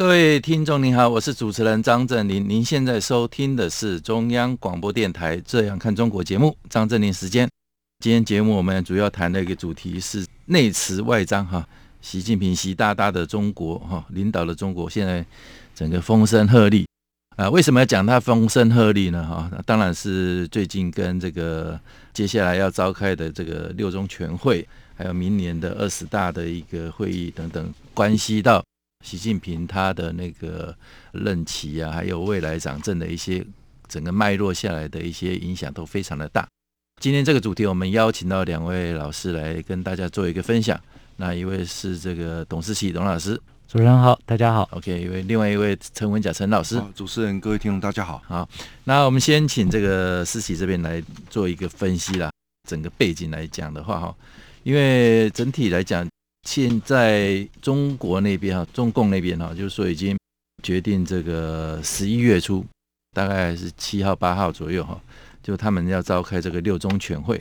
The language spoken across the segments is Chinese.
各位听众您好，我是主持人张振林。您现在收听的是中央广播电台《这样看中国》节目，张振林时间。今天节目我们主要谈的一个主题是内慈外张哈，习近平习大大的中国哈，领导的中国现在整个风声鹤唳啊。为什么要讲他风声鹤唳呢？哈，当然是最近跟这个接下来要召开的这个六中全会，还有明年的二十大的一个会议等等，关系到。习近平他的那个任期啊，还有未来掌政的一些整个脉络下来的一些影响都非常的大。今天这个主题，我们邀请到两位老师来跟大家做一个分享。那一位是这个董思琪董老师，主持人好，大家好。OK，一位另外一位陈文甲陈老师，主持人各位听众大家好。好，那我们先请这个思琪这边来做一个分析啦。整个背景来讲的话，哈，因为整体来讲。现在中国那边哈，中共那边哈，就是说已经决定这个十一月初，大概是七号八号左右哈，就他们要召开这个六中全会。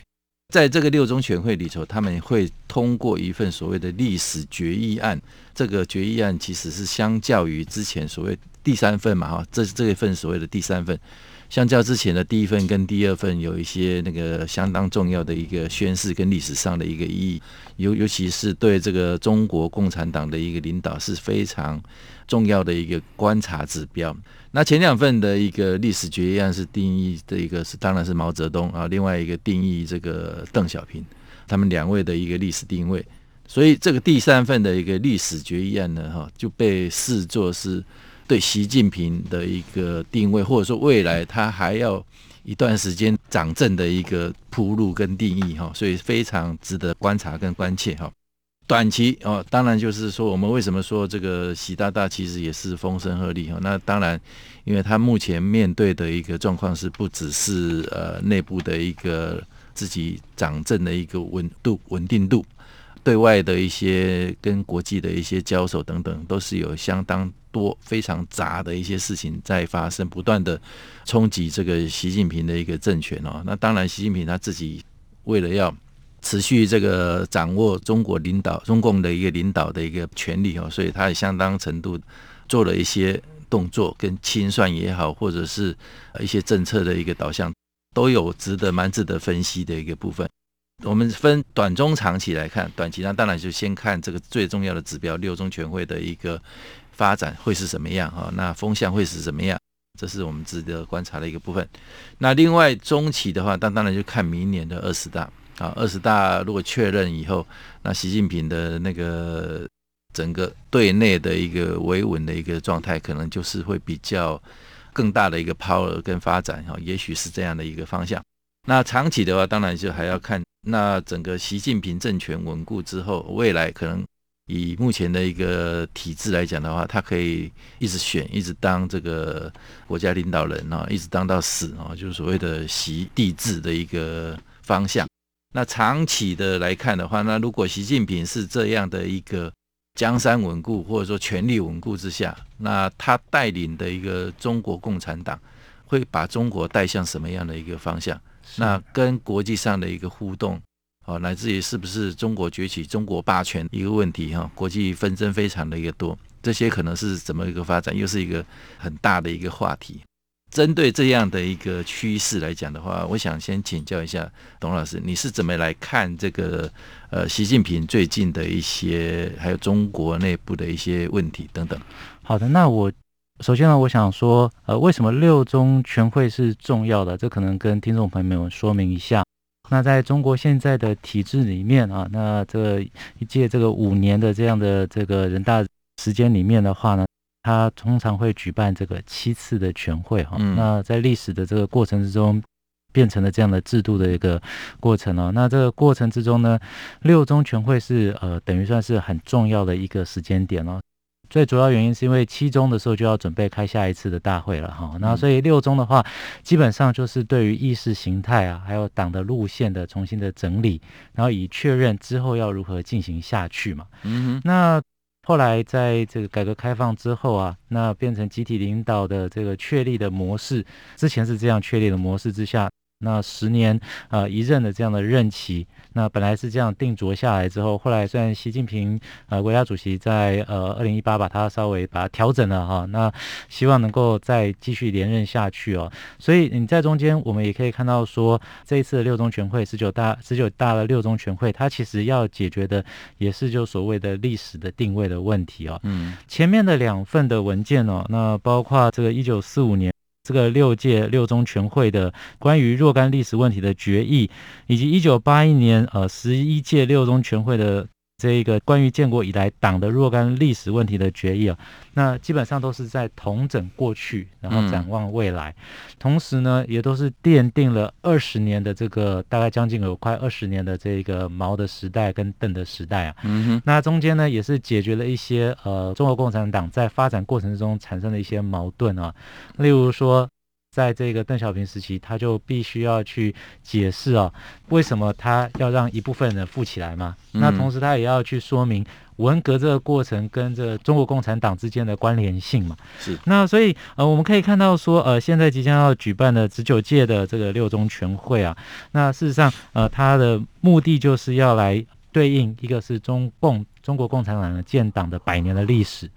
在这个六中全会里头，他们会通过一份所谓的历史决议案。这个决议案其实是相较于之前所谓第三份嘛哈，这是这一份所谓的第三份。相较之前的第一份跟第二份，有一些那个相当重要的一个宣示跟历史上的一个意义，尤尤其是对这个中国共产党的一个领导是非常重要的一个观察指标。那前两份的一个历史决议案是定义的一个是当然是毛泽东啊，另外一个定义这个邓小平，他们两位的一个历史定位。所以这个第三份的一个历史决议案呢，哈就被视作是。对习近平的一个定位，或者说未来他还要一段时间掌政的一个铺路跟定义哈，所以非常值得观察跟关切哈。短期哦，当然就是说我们为什么说这个习大大其实也是风声鹤唳哈？那当然，因为他目前面对的一个状况是不只是呃内部的一个自己掌政的一个稳度稳定度。对外的一些跟国际的一些交手等等，都是有相当多非常杂的一些事情在发生，不断的冲击这个习近平的一个政权哦。那当然，习近平他自己为了要持续这个掌握中国领导中共的一个领导的一个权力哦，所以他也相当程度做了一些动作跟清算也好，或者是一些政策的一个导向，都有值得蛮值得分析的一个部分。我们分短、中、长期来看，短期呢，当然就先看这个最重要的指标——六中全会的一个发展会是什么样哈？那风向会是什么样？这是我们值得观察的一个部分。那另外中期的话，当当然就看明年的二十大啊。二十大如果确认以后，那习近平的那个整个对内的一个维稳的一个状态，可能就是会比较更大的一个 power 跟发展哈。也许是这样的一个方向。那长期的话，当然就还要看。那整个习近平政权稳固之后，未来可能以目前的一个体制来讲的话，他可以一直选，一直当这个国家领导人啊，一直当到死啊，就是所谓的习帝制的一个方向。那长期的来看的话，那如果习近平是这样的一个江山稳固或者说权力稳固之下，那他带领的一个中国共产党会把中国带向什么样的一个方向？那跟国际上的一个互动，哦，乃至于是不是中国崛起、中国霸权一个问题哈，国际纷争非常的一个多，这些可能是怎么一个发展，又是一个很大的一个话题。针对这样的一个趋势来讲的话，我想先请教一下董老师，你是怎么来看这个呃习近平最近的一些，还有中国内部的一些问题等等？好的，那我。首先呢，我想说，呃，为什么六中全会是重要的？这可能跟听众朋友们说明一下。那在中国现在的体制里面啊，那这一届这个五年的这样的这个人大时间里面的话呢，它通常会举办这个七次的全会哈。嗯。那在历史的这个过程之中，变成了这样的制度的一个过程哦。那这个过程之中呢，六中全会是呃等于算是很重要的一个时间点哦。最主要原因是因为七中的时候就要准备开下一次的大会了哈，那所以六中的话，基本上就是对于意识形态啊，还有党的路线的重新的整理，然后以确认之后要如何进行下去嘛。嗯哼，那后来在这个改革开放之后啊，那变成集体领导的这个确立的模式，之前是这样确立的模式之下。那十年呃一任的这样的任期，那本来是这样定着下来之后，后来虽然习近平呃国家主席在呃二零一八把它稍微把它调整了哈，那希望能够再继续连任下去哦。所以你在中间我们也可以看到说，这一次的六中全会十九大十九大的六中全会，它其实要解决的也是就所谓的历史的定位的问题哦。嗯，前面的两份的文件哦，那包括这个一九四五年。这个六届六中全会的关于若干历史问题的决议，以及一九八一年呃十一届六中全会的。这一个关于建国以来党的若干历史问题的决议啊，那基本上都是在统整过去，然后展望未来，嗯、同时呢，也都是奠定了二十年的这个大概将近有快二十年的这个毛的时代跟邓的时代啊。那中间呢，也是解决了一些呃中国共产党在发展过程中产生的一些矛盾啊，例如说。在这个邓小平时期，他就必须要去解释啊，为什么他要让一部分人富起来嘛？嗯、那同时他也要去说明文革这个过程跟这中国共产党之间的关联性嘛？是。那所以呃，我们可以看到说，呃，现在即将要举办的十九届的这个六中全会啊，那事实上呃，它的目的就是要来对应一个是中共中国共产党的建党的百年的历史，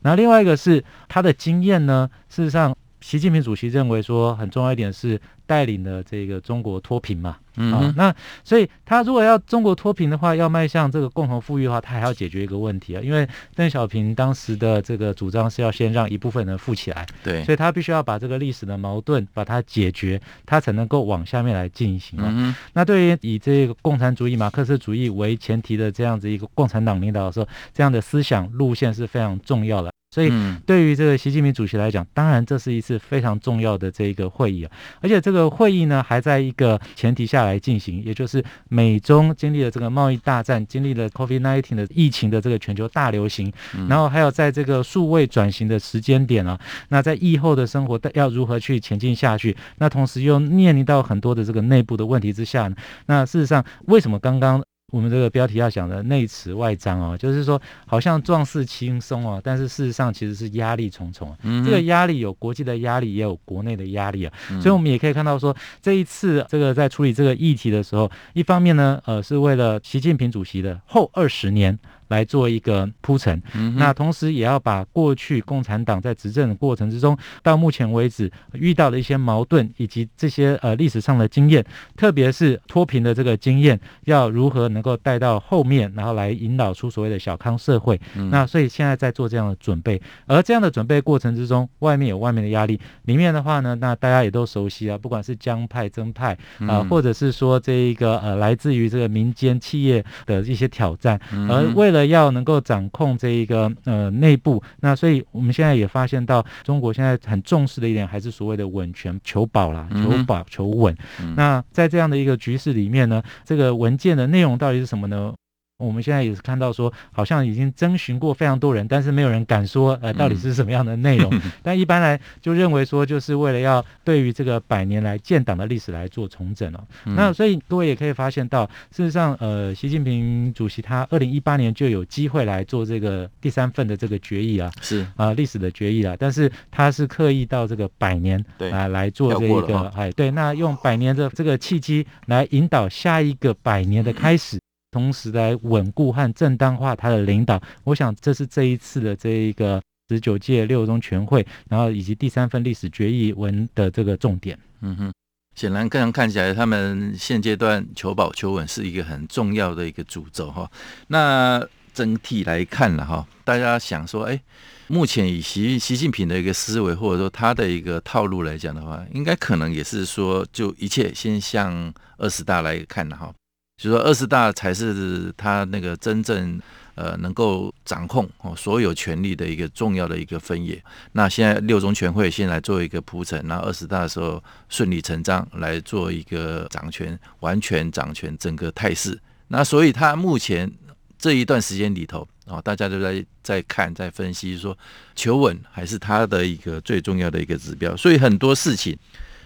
那另外一个是他的经验呢，事实上。习近平主席认为说，很重要一点是带领了这个中国脱贫嘛，嗯，啊，那所以他如果要中国脱贫的话，要迈向这个共同富裕的话，他还要解决一个问题啊，因为邓小平当时的这个主张是要先让一部分人富起来，对，所以他必须要把这个历史的矛盾把它解决，他才能够往下面来进行啊。嗯，那对于以这个共产主义、马克思主义为前提的这样子一个共产党领导的时候，这样的思想路线是非常重要的。所以，对于这个习近平主席来讲，当然这是一次非常重要的这一个会议啊，而且这个会议呢，还在一个前提下来进行，也就是美中经历了这个贸易大战，经历了 COVID-19 的疫情的这个全球大流行，然后还有在这个数位转型的时间点啊，那在疫后的生活要如何去前进下去？那同时又面临到很多的这个内部的问题之下呢，那事实上，为什么刚刚？我们这个标题要讲的内弛外张哦，就是说好像壮士轻松哦，但是事实上其实是压力重重啊。嗯、这个压力有国际的压力，也有国内的压力啊。嗯、所以我们也可以看到说，这一次这个在处理这个议题的时候，一方面呢，呃，是为了习近平主席的后二十年。来做一个铺陈，嗯、那同时也要把过去共产党在执政的过程之中，到目前为止遇到的一些矛盾，以及这些呃历史上的经验，特别是脱贫的这个经验，要如何能够带到后面，然后来引导出所谓的小康社会。嗯、那所以现在在做这样的准备，而这样的准备过程之中，外面有外面的压力，里面的话呢，那大家也都熟悉啊，不管是江派、曾派啊，或者是说这一个呃来自于这个民间企业的一些挑战，嗯、而为了要能够掌控这一个呃内部，那所以我们现在也发现到，中国现在很重视的一点还是所谓的稳权求保啦，求保求稳。嗯、那在这样的一个局势里面呢，这个文件的内容到底是什么呢？我们现在也是看到说，好像已经征询过非常多人，但是没有人敢说，呃，到底是什么样的内容。嗯、但一般来就认为说，就是为了要对于这个百年来建党的历史来做重整哦。嗯、那所以各位也可以发现到，事实上，呃，习近平主席他二零一八年就有机会来做这个第三份的这个决议啊，是啊，历史的决议啊，但是他是刻意到这个百年对啊来做这一个，哎，对，那用百年的这个契机来引导下一个百年的开始。嗯同时来稳固和正当化他的领导，我想这是这一次的这一个十九届六中全会，然后以及第三份历史决议文的这个重点。嗯哼，显然个人看起来，他们现阶段求保求稳是一个很重要的一个主轴哈。那整体来看了哈，大家想说，哎，目前以习习近平的一个思维或者说他的一个套路来讲的话，应该可能也是说，就一切先向二十大来看了哈。就说二十大才是他那个真正呃能够掌控哦所有权力的一个重要的一个分野。那现在六中全会先来做一个铺陈，那二十大的时候顺理成章来做一个掌权，完全掌权整个态势。那所以他目前这一段时间里头，啊，大家都在在看，在分析说求稳还是他的一个最重要的一个指标，所以很多事情，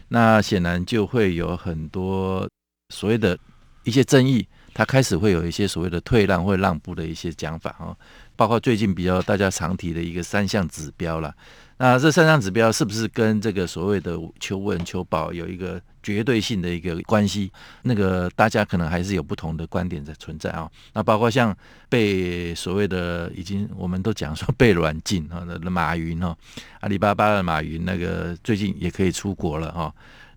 那显然就会有很多所谓的一些争议，它开始会有一些所谓的退让或让步的一些讲法啊，包括最近比较大家常提的一个三项指标了。那这三项指标是不是跟这个所谓的求稳求保有一个绝对性的一个关系？那个大家可能还是有不同的观点在存在啊。那包括像被所谓的已经我们都讲说被软禁啊的马云哈，阿里巴巴的马云那个最近也可以出国了哈。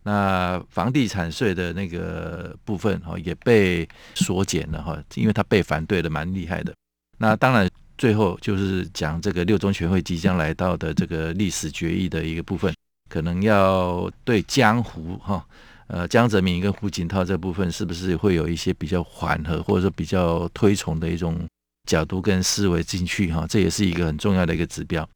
那房地产税的那个部分哈也被缩减了哈，因为他被反对的蛮厉害的。那当然。最后就是讲这个六中全会即将来到的这个历史决议的一个部分，可能要对江湖哈，呃江泽民跟胡锦涛这部分是不是会有一些比较缓和或者说比较推崇的一种角度跟思维进去哈，这也是一个很重要的一个指标。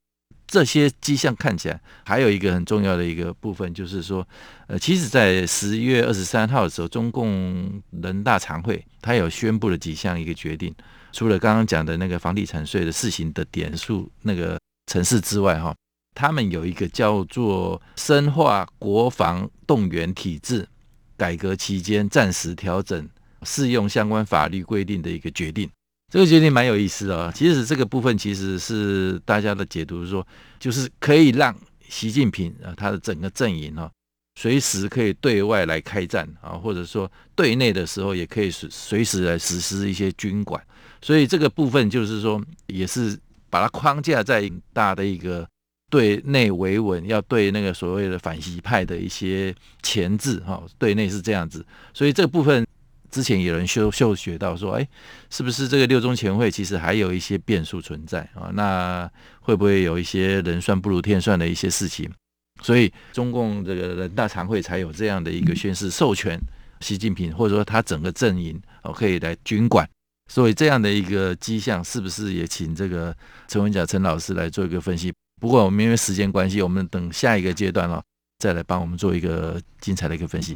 这些迹象看起来还有一个很重要的一个部分，就是说，呃，其实，在十月二十三号的时候，中共人大常会他有宣布了几项一个决定。除了刚刚讲的那个房地产税的试行的点数那个城市之外，哈，他们有一个叫做深化国防动员体制改革期间暂时调整适用相关法律规定的一个决定。这个决定蛮有意思的，其实这个部分其实是大家的解读是说，就是可以让习近平啊他的整个阵营哈，随时可以对外来开战啊，或者说对内的时候也可以随随时来实施一些军管。所以这个部分就是说，也是把它框架在大的一个对内维稳，要对那个所谓的反习派的一些钳制哈，对内是这样子。所以这个部分之前有人嗅嗅觉到说，哎，是不是这个六中全会其实还有一些变数存在啊？那会不会有一些人算不如天算的一些事情？所以中共这个人大常会才有这样的一个宣誓授权，习近平或者说他整个阵营哦可以来军管。所以这样的一个迹象，是不是也请这个陈文甲陈老师来做一个分析？不过我们因为时间关系，我们等下一个阶段哦，再来帮我们做一个精彩的一个分析。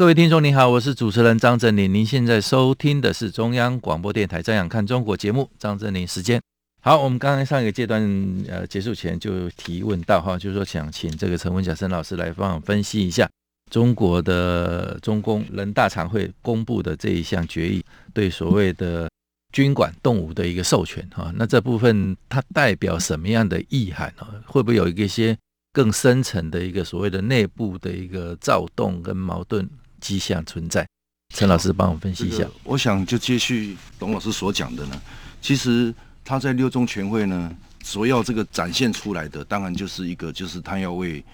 各位听众您好，我是主持人张正霖，您现在收听的是中央广播电台《这样看中国》节目，张正霖时间。好，我们刚刚上一个阶段呃结束前就提问到哈，就是说想请这个陈文甲陈老师来帮我分析一下。中国的中共人大常会公布的这一项决议，对所谓的军管动武的一个授权哈，那这部分它代表什么样的意涵呢？会不会有一些更深层的一个所谓的内部的一个躁动跟矛盾迹象存在？陈老师帮我分析一下。我想就接续董老师所讲的呢，其实他在六中全会呢，所要这个展现出来的，当然就是一个就是他要为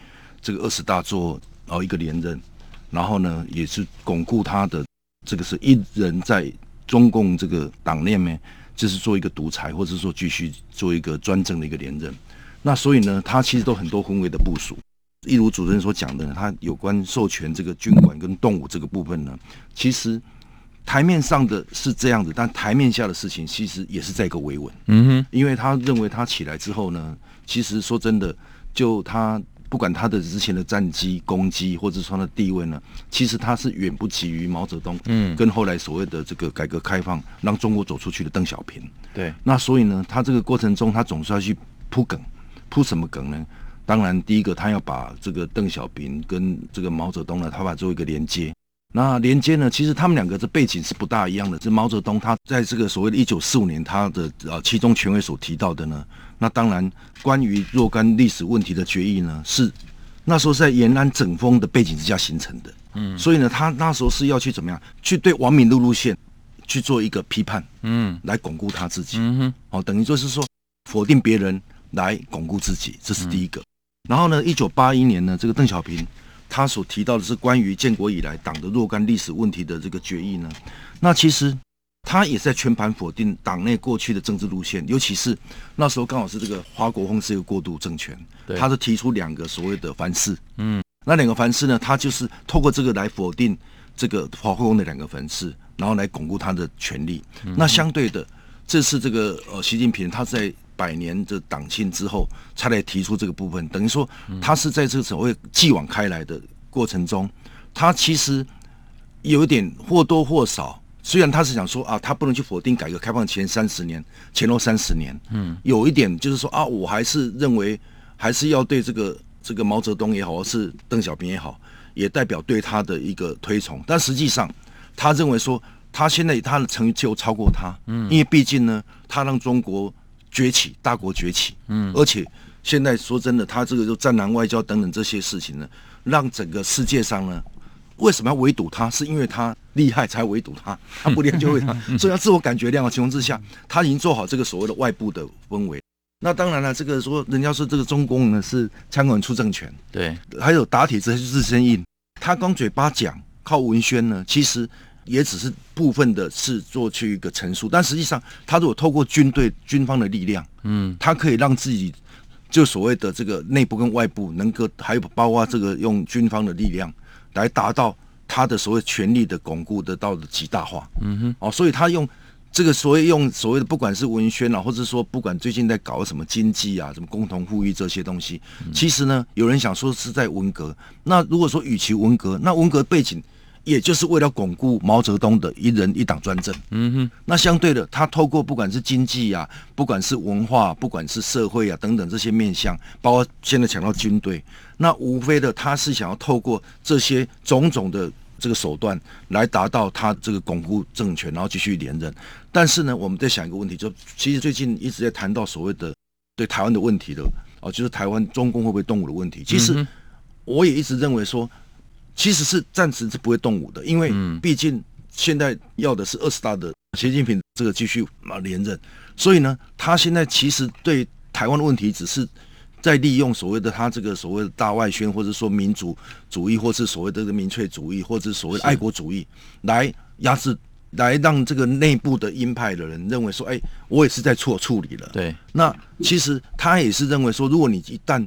这个二十大做。然后一个连任，然后呢，也是巩固他的这个是一人在中共这个党内面，就是做一个独裁，或者说继续做一个专政的一个连任。那所以呢，他其实都很多宏伟的部署。一如主持人所讲的，他有关授权这个军管跟动武这个部分呢，其实台面上的是这样子，但台面下的事情其实也是在一个维稳。嗯哼，因为他认为他起来之后呢，其实说真的，就他。不管他的之前的战绩、攻击，或者说他的地位呢，其实他是远不及于毛泽东，嗯，跟后来所谓的这个改革开放让中国走出去的邓小平。对，那所以呢，他这个过程中，他总是要去铺梗，铺什么梗呢？当然，第一个他要把这个邓小平跟这个毛泽东呢，他把做一个连接。那连接呢，其实他们两个的背景是不大一样的。这毛泽东他在这个所谓的一九四五年他的呃七中全会所提到的呢，那当然关于若干历史问题的决议呢，是那时候是在延安整风的背景之下形成的。嗯，所以呢，他那时候是要去怎么样去对王敏路路线去做一个批判，嗯，来巩固他自己。嗯哼，哦，等于就是说否定别人来巩固自己，这是第一个。嗯、然后呢，一九八一年呢，这个邓小平。他所提到的是关于建国以来党的若干历史问题的这个决议呢，那其实他也在全盘否定党内过去的政治路线，尤其是那时候刚好是这个华国锋是一个过渡政权，他是提出两个所谓的凡事，嗯，那两个凡事呢，他就是透过这个来否定这个华国锋的两个凡事，然后来巩固他的权力。嗯、那相对的，这次这个呃习近平他在。百年的党庆之后，才来提出这个部分，等于说他是在这个所谓继往开来的过程中，他其实有一点或多或少，虽然他是想说啊，他不能去否定改革开放前三十年、前后三十年，嗯，有一点就是说啊，我还是认为还是要对这个这个毛泽东也好，或是邓小平也好，也代表对他的一个推崇，但实际上他认为说，他现在他的成就超过他，嗯，因为毕竟呢，他让中国。崛起，大国崛起，嗯，而且现在说真的，他这个就战狼外交等等这些事情呢，让整个世界上呢，为什么要围堵他？是因为他厉害才围堵他，他不厉害就会他，所以他自我感觉良好情况之下，他已经做好这个所谓的外部的氛围。那当然了，这个说人家说这个中共呢是枪管出政权，对，还有打铁之自身硬，他光嘴巴讲靠文宣呢，其实。也只是部分的是做去一个陈述，但实际上，他如果透过军队军方的力量，嗯，他可以让自己就所谓的这个内部跟外部能够，还有包括这个用军方的力量来达到他的所谓权力的巩固得到的极大化，嗯哼，哦，所以他用这个所谓用所谓的不管是文宣啊，或者说不管最近在搞什么经济啊，什么共同富裕这些东西，其实呢，有人想说是在文革，那如果说与其文革，那文革背景。也就是为了巩固毛泽东的一人一党专政。嗯哼，那相对的，他透过不管是经济啊，不管是文化，不管是社会啊等等这些面向，包括现在讲到军队，那无非的他是想要透过这些种种的这个手段来达到他这个巩固政权，然后继续连任。但是呢，我们在想一个问题，就其实最近一直在谈到所谓的对台湾的问题的哦，就是台湾中共会不会动武的问题。其实我也一直认为说。其实是暂时是不会动武的，因为毕竟现在要的是二十大的习近平这个继续啊连任，所以呢，他现在其实对台湾的问题只是在利用所谓的他这个所谓的大外宣，或者说民族主义，或是所谓的民粹主义，或者所谓的爱国主义，来压制，来让这个内部的鹰派的人认为说，哎，我也是在错处理了。对，那其实他也是认为说，如果你一旦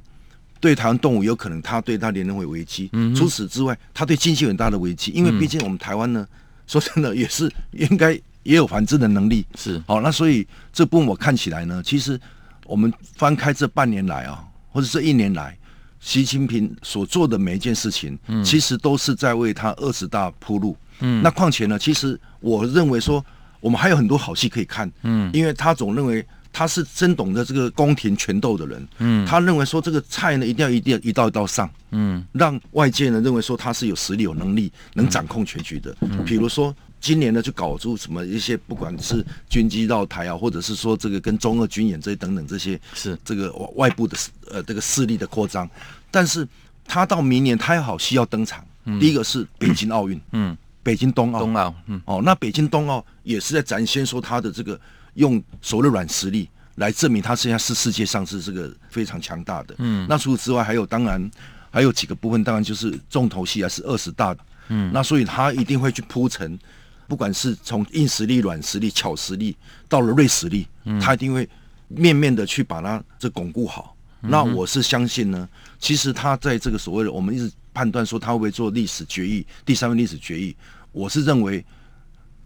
对台湾动物有可能，他对他连任会危机。嗯，除此之外，他对经济有很大的危机，因为毕竟我们台湾呢，说真的也是应该也有反制的能力。是，好，那所以这部分我看起来呢，其实我们翻开这半年来啊，或者这一年来，习近平所做的每一件事情，嗯，其实都是在为他二十大铺路。嗯，那况且呢，其实我认为说，我们还有很多好戏可以看。嗯，因为他总认为。他是真懂得这个宫廷权斗的人，嗯，他认为说这个菜呢一定要一定要一道一道上，嗯，让外界呢认为说他是有实力、有能力、能掌控全局的。嗯，比如说今年呢就搞出什么一些，不管是军机绕台啊，或者是说这个跟中俄军演这些等等这些，是。这个外部的呃这个势力的扩张。但是他到明年他有好需要登场，第一个是北京奥运，嗯，北京冬奥，冬奥，嗯，哦，那北京冬奥也是在展现说他的这个。用所谓的软实力来证明他现在是世界上是这个非常强大的。嗯，那除此之外，还有当然还有几个部分，当然就是重头戏还是二十大的。嗯，那所以他一定会去铺陈，不管是从硬实力、软实力、巧实力到了锐实力，他一定会面面的去把它这巩固好。那我是相信呢，其实他在这个所谓的我们一直判断说他会不会做历史决议，第三份历史决议，我是认为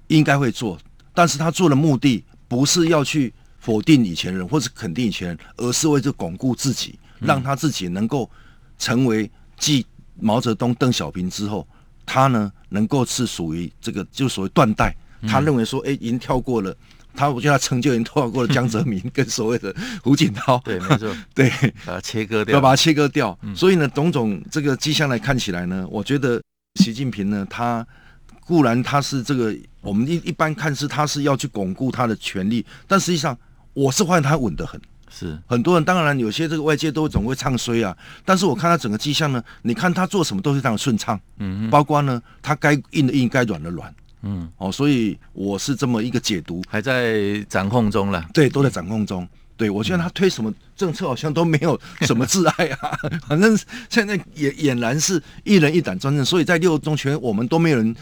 应该会做，但是他做的目的。不是要去否定以前人，或是肯定以前人，而是为了巩固自己，让他自己能够成为继毛泽东、邓小平之后，他呢能够是属于这个就所谓断代。他认为说，哎，已经跳过了他，我觉得他成就已经跳过了江泽民跟所谓的胡锦涛。对，没错，对，把它切割掉，要把它切割掉。所以呢，种种这个迹象来看起来呢，我觉得习近平呢，他固然他是这个，我们一一般看是他是要去巩固他的权力，但实际上我是发现他稳得很。是。很多人当然有些这个外界都总会唱衰啊，但是我看他整个迹象呢，你看他做什么都是非常顺畅，嗯，包括呢他该硬的硬，该软的软，嗯，哦，所以我是这么一个解读，还在掌控中了，对，都在掌控中。对，我觉得他推什么政策好像都没有什么挚爱啊，反正现在也俨然是一人一党专政，所以在六中全我们都没有人，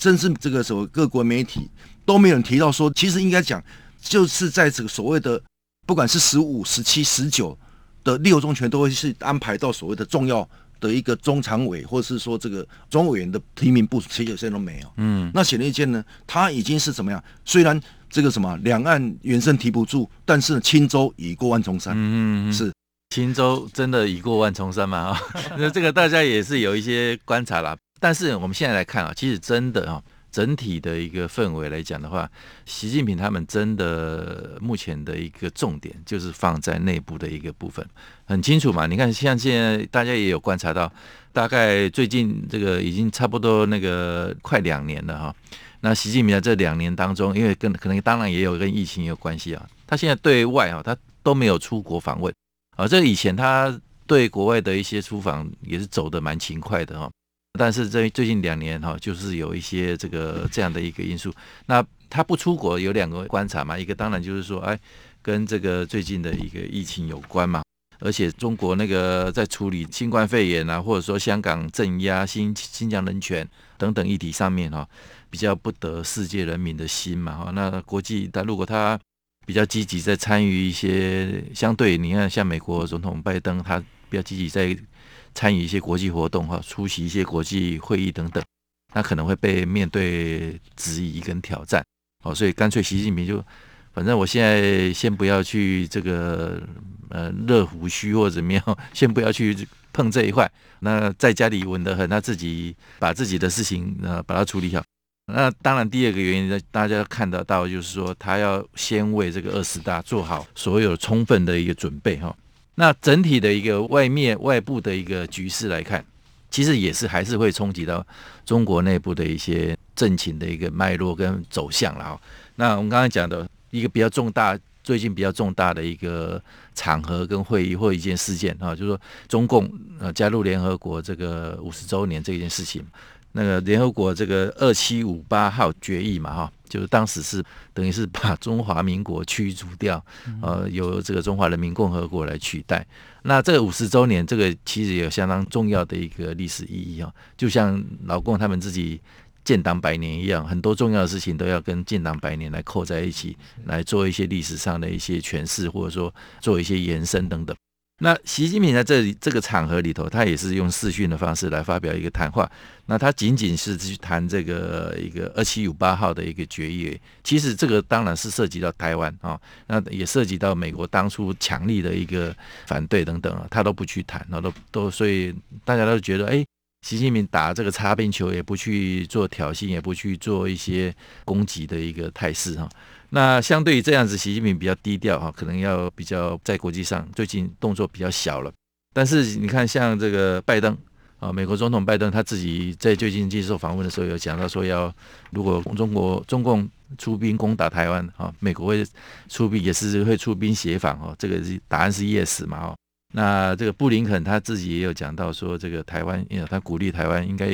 真是这个时候各国媒体都没有人提到说，其实应该讲就是在这个所谓的。不管是十五、十七、十九的六中全都会是安排到所谓的重要的一个中常委，或者是说这个中委员的提名部，其实有些都没有。嗯，那显而易见呢，他已经是怎么样？虽然这个什么两岸猿声提不住，但是青州已过万重山。嗯嗯，是青州真的已过万重山嘛？啊，那这个大家也是有一些观察啦。但是我们现在来看啊，其实真的啊。整体的一个氛围来讲的话，习近平他们真的目前的一个重点就是放在内部的一个部分，很清楚嘛。你看，像现在大家也有观察到，大概最近这个已经差不多那个快两年了哈。那习近平在这两年当中，因为跟可能当然也有跟疫情有关系啊，他现在对外啊，他都没有出国访问啊。这以前他对国外的一些出访也是走得蛮勤快的哈。但是这最近两年哈，就是有一些这个这样的一个因素。那他不出国有两个观察嘛，一个当然就是说，哎，跟这个最近的一个疫情有关嘛。而且中国那个在处理新冠肺炎啊，或者说香港镇压新新疆人权等等议题上面哈，比较不得世界人民的心嘛哈。那国际他如果他比较积极在参与一些相对，你看像美国总统拜登，他比较积极在。参与一些国际活动哈，出席一些国际会议等等，那可能会被面对质疑跟挑战，哦，所以干脆习近平就，反正我现在先不要去这个呃热胡须或者怎么样，先不要去碰这一块，那在家里稳得很，他自己把自己的事情呃把它处理好。那当然第二个原因呢，大家看得到就是说，他要先为这个二十大做好所有充分的一个准备哈。那整体的一个外面外部的一个局势来看，其实也是还是会冲击到中国内部的一些政情的一个脉络跟走向了哈。那我们刚才讲的一个比较重大，最近比较重大的一个场合跟会议或一件事件哈，就是说中共呃加入联合国这个五十周年这件事情。那个联合国这个二七五八号决议嘛，哈，就是当时是等于是把中华民国驱逐掉，呃，由这个中华人民共和国来取代。那这个五十周年，这个其实也有相当重要的一个历史意义啊，就像老共他们自己建党百年一样，很多重要的事情都要跟建党百年来扣在一起，来做一些历史上的一些诠释，或者说做一些延伸等等。那习近平在这里这个场合里头，他也是用视讯的方式来发表一个谈话。那他仅仅是去谈这个一个二七五八号的一个决议，其实这个当然是涉及到台湾啊，那也涉及到美国当初强力的一个反对等等啊，他都不去谈，那都都所以大家都觉得，哎，习近平打这个擦边球，也不去做挑衅，也不去做一些攻击的一个态势哈。那相对于这样子，习近平比较低调哈，可能要比较在国际上最近动作比较小了。但是你看，像这个拜登啊，美国总统拜登他自己在最近接受访问的时候有讲到说，要如果中国中共出兵攻打台湾啊，美国会出兵也是会出兵协防哦，这个答案是 yes 嘛哦。那这个布林肯他自己也有讲到说，这个台湾，他鼓励台湾应该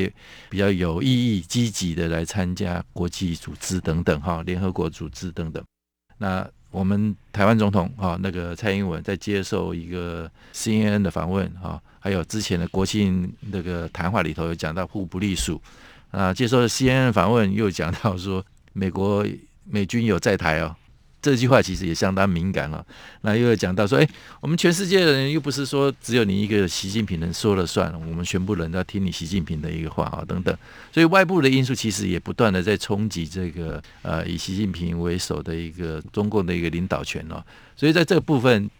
比较有意义、积极的来参加国际组织等等哈，联合国组织等等。那我们台湾总统哈，那个蔡英文在接受一个 CNN 的访问哈，还有之前的国庆那个谈话里头有讲到互不隶属啊，接受 CNN 访问又讲到说美国美军有在台哦。这句话其实也相当敏感了，那又要讲到说，哎，我们全世界的人又不是说只有你一个习近平能说了算，我们全部人都要听你习近平的一个话啊，等等。所以外部的因素其实也不断的在冲击这个呃以习近平为首的一个中共的一个领导权哦。所以在这个部分，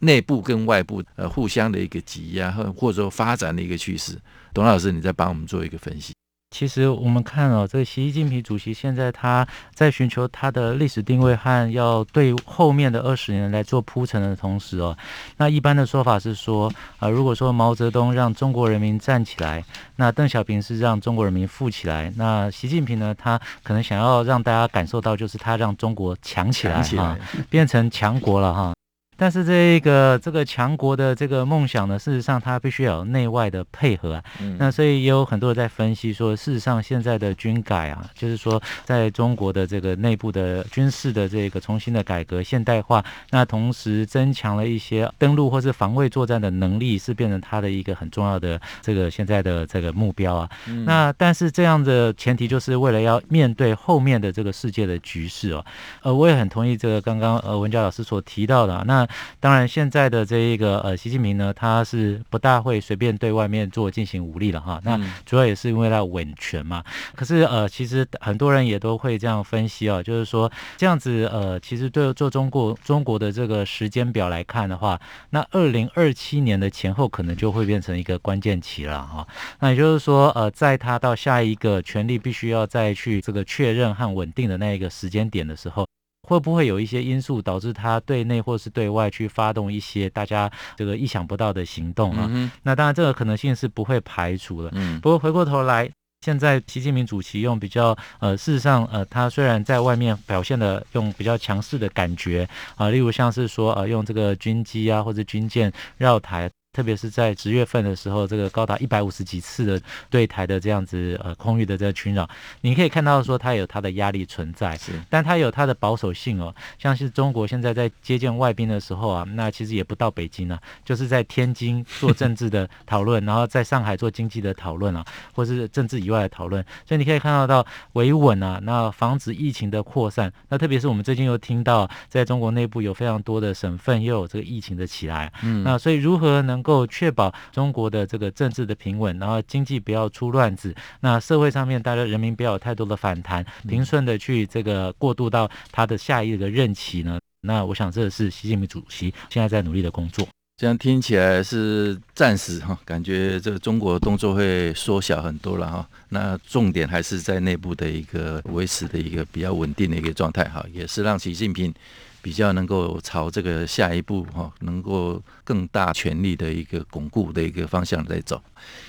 内部跟外部呃互相的一个挤压或或者说发展的一个趋势，董老师你再帮我们做一个分析。其实我们看哦，这个习近平主席现在他在寻求他的历史定位和要对后面的二十年来做铺陈的同时哦，那一般的说法是说，啊，如果说毛泽东让中国人民站起来，那邓小平是让中国人民富起来，那习近平呢，他可能想要让大家感受到，就是他让中国强起来啊，变成强国了哈。但是这个这个强国的这个梦想呢，事实上它必须要有内外的配合啊。嗯、那所以也有很多人在分析说，事实上现在的军改啊，就是说在中国的这个内部的军事的这个重新的改革现代化，那同时增强了一些登陆或是防卫作战的能力，是变成它的一个很重要的这个现在的这个目标啊。嗯、那但是这样的前提就是为了要面对后面的这个世界的局势哦。呃，我也很同意这个刚刚呃文佳老师所提到的啊，那。当然，现在的这一个呃，习近平呢，他是不大会随便对外面做进行武力了哈。那主要也是因为他稳权嘛。可是呃，其实很多人也都会这样分析啊，就是说这样子呃，其实对做中国中国的这个时间表来看的话，那二零二七年的前后可能就会变成一个关键期了哈。那也就是说呃，在他到下一个权力必须要再去这个确认和稳定的那一个时间点的时候。会不会有一些因素导致他对内或是对外去发动一些大家这个意想不到的行动啊？嗯、那当然，这个可能性是不会排除的。嗯，不过回过头来，现在习近平主席用比较呃，事实上呃，他虽然在外面表现的用比较强势的感觉啊、呃，例如像是说呃，用这个军机啊或者军舰绕台。特别是在十月份的时候，这个高达一百五十几次的对台的这样子呃空域的这个群扰，你可以看到说它有它的压力存在，是，但它有它的保守性哦。像是中国现在在接见外宾的时候啊，那其实也不到北京啊，就是在天津做政治的讨论，然后在上海做经济的讨论啊，或是政治以外的讨论。所以你可以看到到维稳啊，那防止疫情的扩散。那特别是我们最近又听到，在中国内部有非常多的省份又有这个疫情的起来，嗯，那所以如何能够确保中国的这个政治的平稳，然后经济不要出乱子，那社会上面大家人民不要有太多的反弹，平顺的去这个过渡到他的下一个任期呢？那我想这是习近平主席现在在努力的工作。这样听起来是暂时哈，感觉这个中国动作会缩小很多了哈。那重点还是在内部的一个维持的一个比较稳定的一个状态哈，也是让习近平。比较能够朝这个下一步哈，能够更大权力的一个巩固的一个方向在走。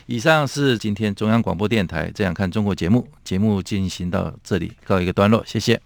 以上是今天中央广播电台《这样看中国》节目，节目进行到这里告一个段落，谢谢。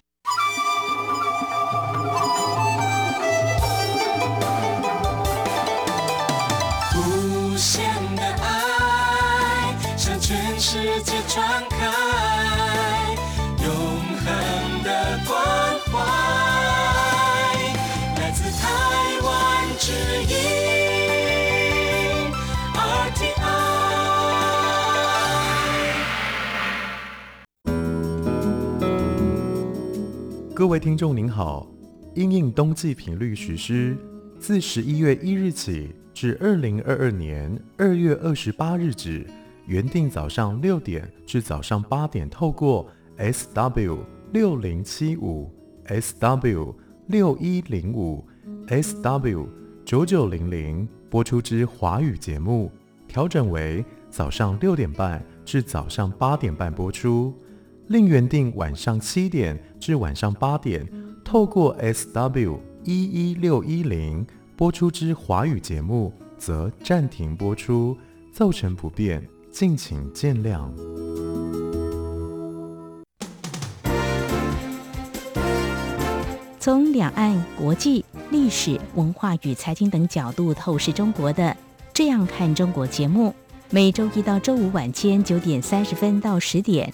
各位听众您好，因应冬季频率实施，自十一月一日起至二零二二年二月二十八日止，原定早上六点至早上八点，透过 SW 六零七五、SW 六一零五、SW 九九零零播出之华语节目，调整为早上六点半至早上八点半播出。另原定晚上七点至晚上八点，透过 SW 一一六一零播出之华语节目，则暂停播出，造成不便，敬请见谅。从两岸、国际、历史、文化与财经等角度透视中国的《这样看中国》节目，每周一到周五晚间九点三十分到十点。